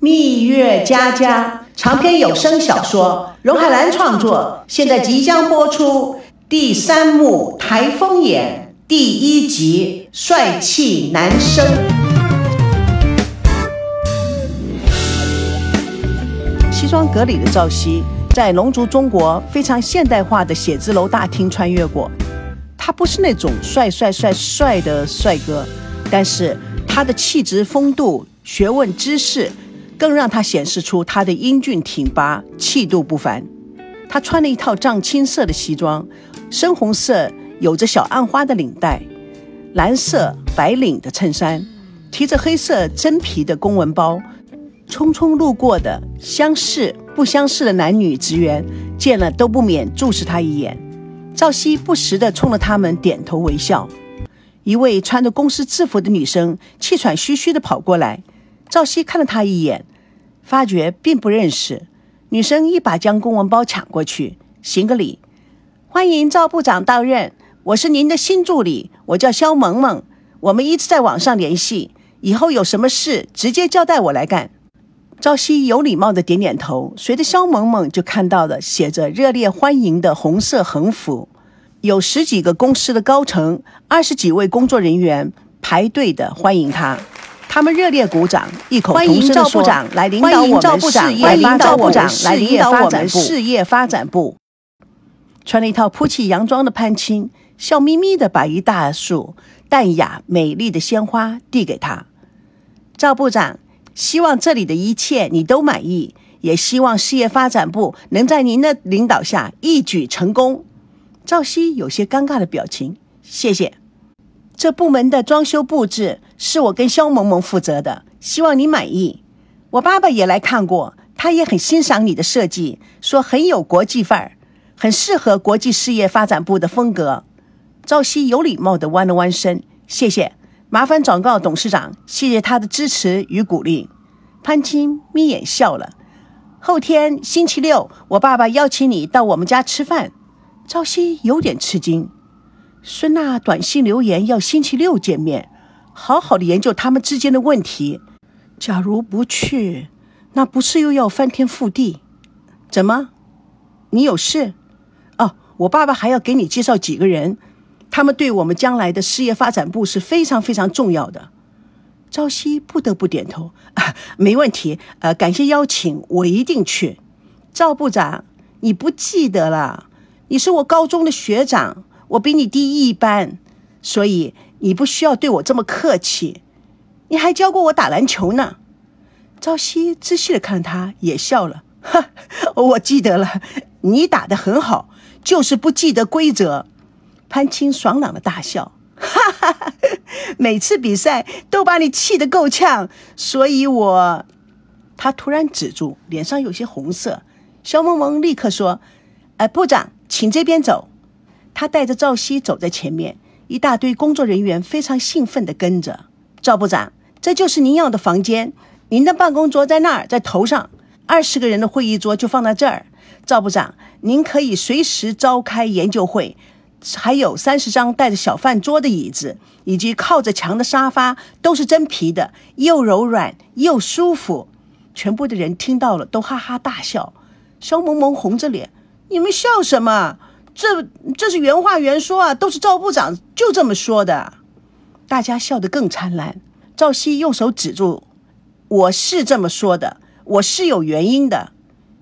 蜜月佳佳长篇有声小说，荣海兰创作，现在即将播出第三幕《台风眼》第一集《帅气男生》。西装革履的赵熙，在龙族中国非常现代化的写字楼大厅穿越过。他不是那种帅帅帅帅的帅哥，但是他的气质、风度、学问、知识。更让他显示出他的英俊挺拔、气度不凡。他穿了一套藏青色的西装，深红色有着小暗花的领带，蓝色白领的衬衫，提着黑色真皮的公文包。匆匆路过的相识不相识的男女职员见了都不免注视他一眼。赵熙不时地冲着他们点头微笑。一位穿着公司制服的女生气喘吁吁地跑过来。赵熙看了她一眼，发觉并不认识。女生一把将公文包抢过去，行个礼：“欢迎赵部长到任，我是您的新助理，我叫肖萌萌。我们一直在网上联系，以后有什么事直接交代我来干。”赵熙有礼貌的点点头，随着肖萌萌就看到了写着“热烈欢迎”的红色横幅，有十几个公司的高层，二十几位工作人员排队的欢迎他。他们热烈鼓掌，异口同声地说：“来领导我们事业发展部，来领导我们事业发展部。”穿了一套 GUCCI 洋装的潘青笑眯眯地把一大束淡雅美丽的鲜花递给他。赵部长，希望这里的一切你都满意，也希望事业发展部能在您的领导下一举成功。赵熙有些尴尬的表情，谢谢。这部门的装修布置是我跟肖萌萌负责的，希望你满意。我爸爸也来看过，他也很欣赏你的设计，说很有国际范儿，很适合国际事业发展部的风格。赵熙有礼貌地弯了弯身，谢谢，麻烦转告董事长，谢谢他的支持与鼓励。潘青眯眼笑了。后天星期六，我爸爸邀请你到我们家吃饭。赵熙有点吃惊。孙娜短信留言要星期六见面，好好的研究他们之间的问题。假如不去，那不是又要翻天覆地？怎么？你有事？哦，我爸爸还要给你介绍几个人，他们对我们将来的事业发展部是非常非常重要的。朝夕不得不点头，啊，没问题。呃，感谢邀请，我一定去。赵部长，你不记得了？你是我高中的学长。我比你低一班，所以你不需要对我这么客气。你还教过我打篮球呢。朝夕仔细的看他，也笑了。哈，我记得了，你打的很好，就是不记得规则。潘青爽朗的大笑，哈哈哈，每次比赛都把你气得够呛，所以我……他突然止住，脸上有些红色。肖萌萌立刻说：“哎，部长，请这边走。”他带着赵熙走在前面，一大堆工作人员非常兴奋地跟着。赵部长，这就是您要的房间，您的办公桌在那儿，在头上。二十个人的会议桌就放在这儿。赵部长，您可以随时召开研究会。还有三十张带着小饭桌的椅子，以及靠着墙的沙发，都是真皮的，又柔软又舒服。全部的人听到了都哈哈大笑。肖萌萌红着脸：“你们笑什么？”这这是原话原说啊，都是赵部长就这么说的，大家笑得更灿烂。赵熙用手指住，我是这么说的，我是有原因的。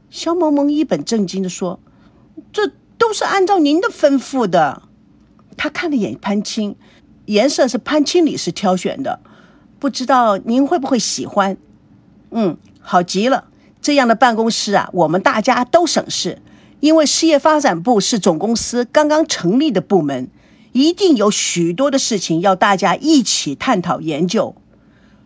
肖萌萌一本正经的说：“这都是按照您的吩咐的。”他看了眼潘青，颜色是潘青理事挑选的，不知道您会不会喜欢？嗯，好极了，这样的办公室啊，我们大家都省事。因为事业发展部是总公司刚刚成立的部门，一定有许多的事情要大家一起探讨研究，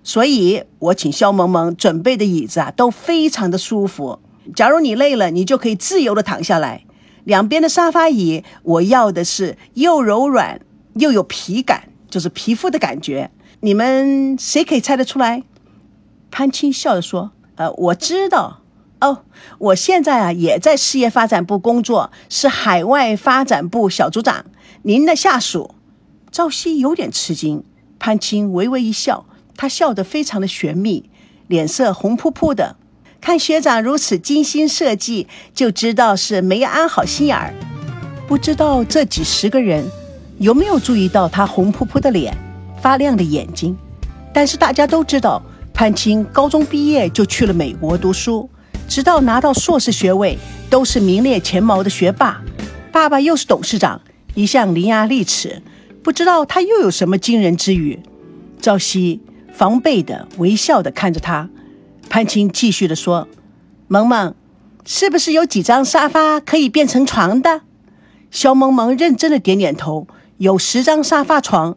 所以我请肖萌萌准备的椅子啊都非常的舒服。假如你累了，你就可以自由的躺下来。两边的沙发椅，我要的是又柔软又有皮感，就是皮肤的感觉。你们谁可以猜得出来？潘青笑着说：“呃，我知道。”哦，我现在啊也在事业发展部工作，是海外发展部小组长，您的下属。赵熙有点吃惊，潘青微微一笑，他笑得非常的玄秘，脸色红扑扑的。看学长如此精心设计，就知道是没安好心眼儿。不知道这几十个人有没有注意到他红扑扑的脸、发亮的眼睛？但是大家都知道，潘青高中毕业就去了美国读书，直到拿到硕士学位，都是名列前茅的学霸。爸爸又是董事长，一向伶牙俐齿，不知道他又有什么惊人之语。赵熙防备的微笑的看着他。潘青继续的说：“萌萌，是不是有几张沙发可以变成床的？”肖萌萌认真的点点头：“有十张沙发床。”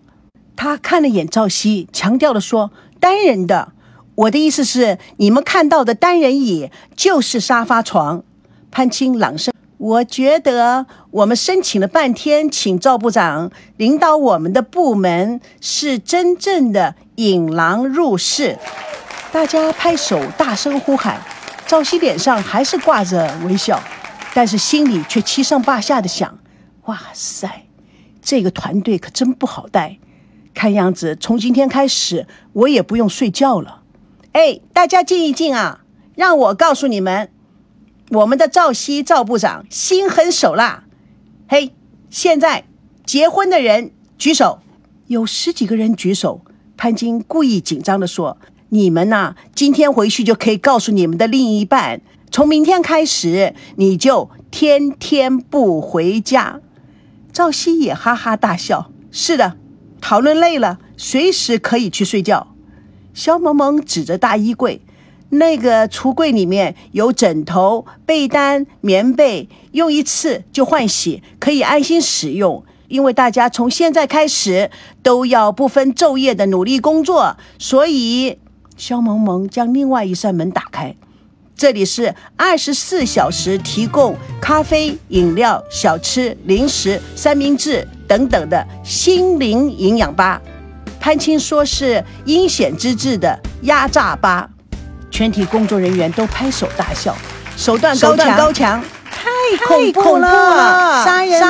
他看了眼赵熙，强调的说：“单人的。我的意思是，你们看到的单人椅就是沙发床。”潘青朗声：“我觉得我们申请了半天，请赵部长领导我们的部门，是真正的引狼入室。”大家拍手，大声呼喊。赵熙脸上还是挂着微笑，但是心里却七上八下的想：哇塞，这个团队可真不好带。看样子从今天开始，我也不用睡觉了。哎，大家静一静啊！让我告诉你们，我们的赵熙赵部长心狠手辣。嘿，现在结婚的人举手。有十几个人举手。潘金故意紧张的说。你们呐，今天回去就可以告诉你们的另一半，从明天开始你就天天不回家。赵熙也哈哈大笑。是的，讨论累了，随时可以去睡觉。肖萌萌指着大衣柜，那个橱柜里面有枕头、被单、棉被，用一次就换洗，可以安心使用。因为大家从现在开始都要不分昼夜的努力工作，所以。肖萌萌将另外一扇门打开，这里是二十四小时提供咖啡、饮料、小吃、零食、三明治等等的心灵营养吧。潘青说是阴险之至的压榨吧。全体工作人员都拍手大笑，手段高强，高强，太恐怖了，杀人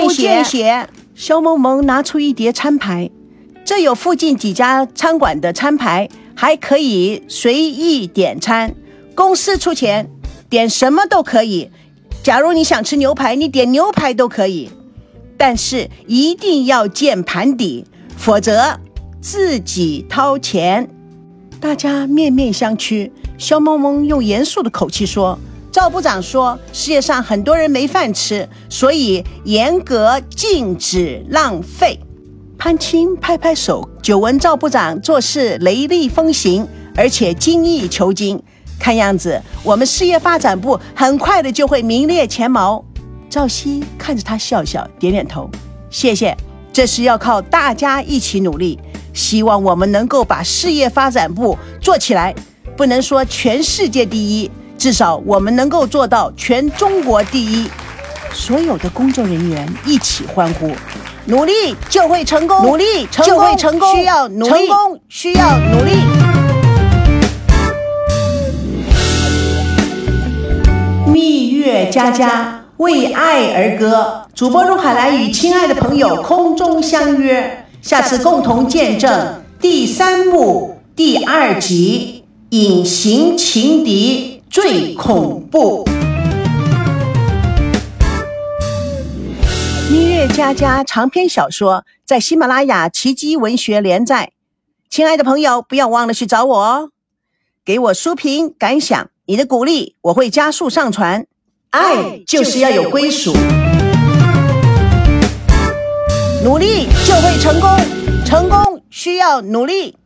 不见血。肖萌萌拿出一叠餐牌，这有附近几家餐馆的餐牌。还可以随意点餐，公司出钱，点什么都可以。假如你想吃牛排，你点牛排都可以，但是一定要见盘底，否则自己掏钱。大家面面相觑。肖萌萌用严肃的口气说：“赵部长说，世界上很多人没饭吃，所以严格禁止浪费。”潘青拍拍手，久闻赵部长做事雷厉风行，而且精益求精。看样子，我们事业发展部很快的就会名列前茅。赵熙看着他笑笑，点点头，谢谢。这是要靠大家一起努力，希望我们能够把事业发展部做起来。不能说全世界第一，至少我们能够做到全中国第一。所有的工作人员一起欢呼。努力就会成功，努力就会成功，需要努力，成功需要努力。蜜月佳佳为爱而歌，主播荣海兰与亲爱的朋友空中相约，下次共同见证第三部第二集《隐形情敌最恐怖》。音乐佳佳长篇小说在喜马拉雅奇迹文学连载，亲爱的朋友，不要忘了去找我哦，给我书评感想，你的鼓励我会加速上传。爱就是要有归属，努力就会成功，成功需要努力。